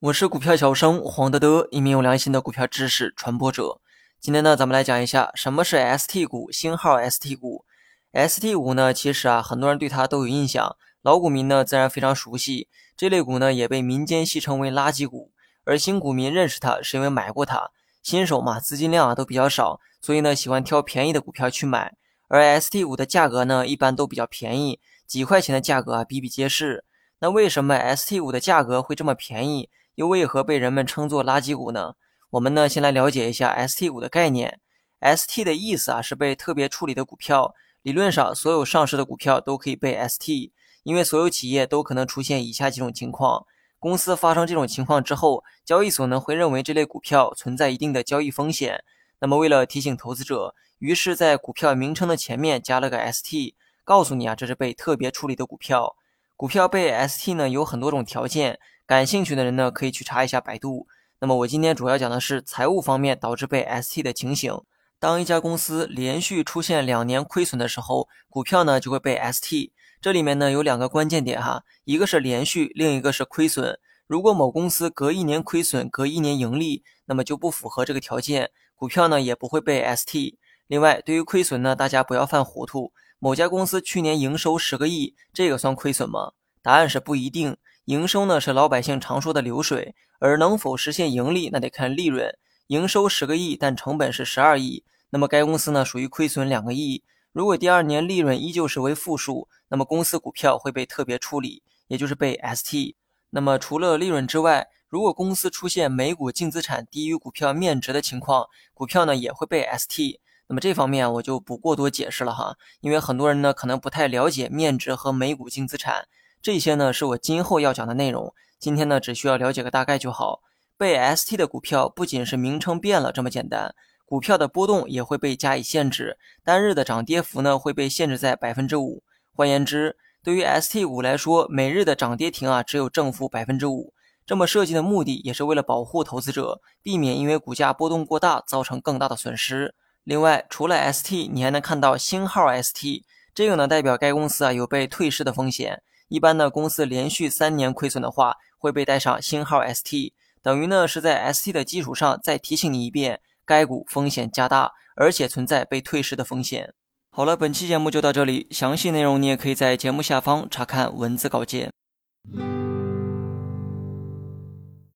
我是股票小生黄德德，一名有良心的股票知识传播者。今天呢，咱们来讲一下什么是 ST 股，星号 ST 股。ST 股呢，其实啊，很多人对它都有印象，老股民呢自然非常熟悉。这类股呢，也被民间戏称为垃圾股。而新股民认识它，是因为买过它。新手嘛，资金量啊都比较少，所以呢，喜欢挑便宜的股票去买。而 ST 股的价格呢，一般都比较便宜，几块钱的价格啊比比皆是。那为什么 ST 股的价格会这么便宜？又为何被人们称作垃圾股呢？我们呢，先来了解一下 ST 股的概念。ST 的意思啊，是被特别处理的股票。理论上，所有上市的股票都可以被 ST，因为所有企业都可能出现以下几种情况：公司发生这种情况之后，交易所呢会认为这类股票存在一定的交易风险。那么，为了提醒投资者，于是在股票名称的前面加了个 ST，告诉你啊，这是被特别处理的股票。股票被 ST 呢，有很多种条件。感兴趣的人呢，可以去查一下百度。那么我今天主要讲的是财务方面导致被 ST 的情形。当一家公司连续出现两年亏损的时候，股票呢就会被 ST。这里面呢有两个关键点哈，一个是连续，另一个是亏损。如果某公司隔一年亏损，隔一年盈利，那么就不符合这个条件，股票呢也不会被 ST。另外，对于亏损呢，大家不要犯糊涂。某家公司去年营收十个亿，这个算亏损吗？答案是不一定。营收呢是老百姓常说的流水，而能否实现盈利，那得看利润。营收十个亿，但成本是十二亿，那么该公司呢属于亏损两个亿。如果第二年利润依旧是为负数，那么公司股票会被特别处理，也就是被 ST。那么除了利润之外，如果公司出现每股净资产低于股票面值的情况，股票呢也会被 ST。那么这方面我就不过多解释了哈，因为很多人呢可能不太了解面值和每股净资产。这些呢是我今后要讲的内容，今天呢只需要了解个大概就好。被 ST 的股票不仅是名称变了这么简单，股票的波动也会被加以限制，单日的涨跌幅呢会被限制在百分之五。换言之，对于 ST 股来说，每日的涨跌停啊只有正负百分之五。这么设计的目的也是为了保护投资者，避免因为股价波动过大造成更大的损失。另外，除了 ST，你还能看到星号 ST，这个呢代表该公司啊有被退市的风险。一般呢，公司连续三年亏损的话，会被带上星号 ST，等于呢是在 ST 的基础上再提醒你一遍，该股风险加大，而且存在被退市的风险。好了，本期节目就到这里，详细内容你也可以在节目下方查看文字稿件。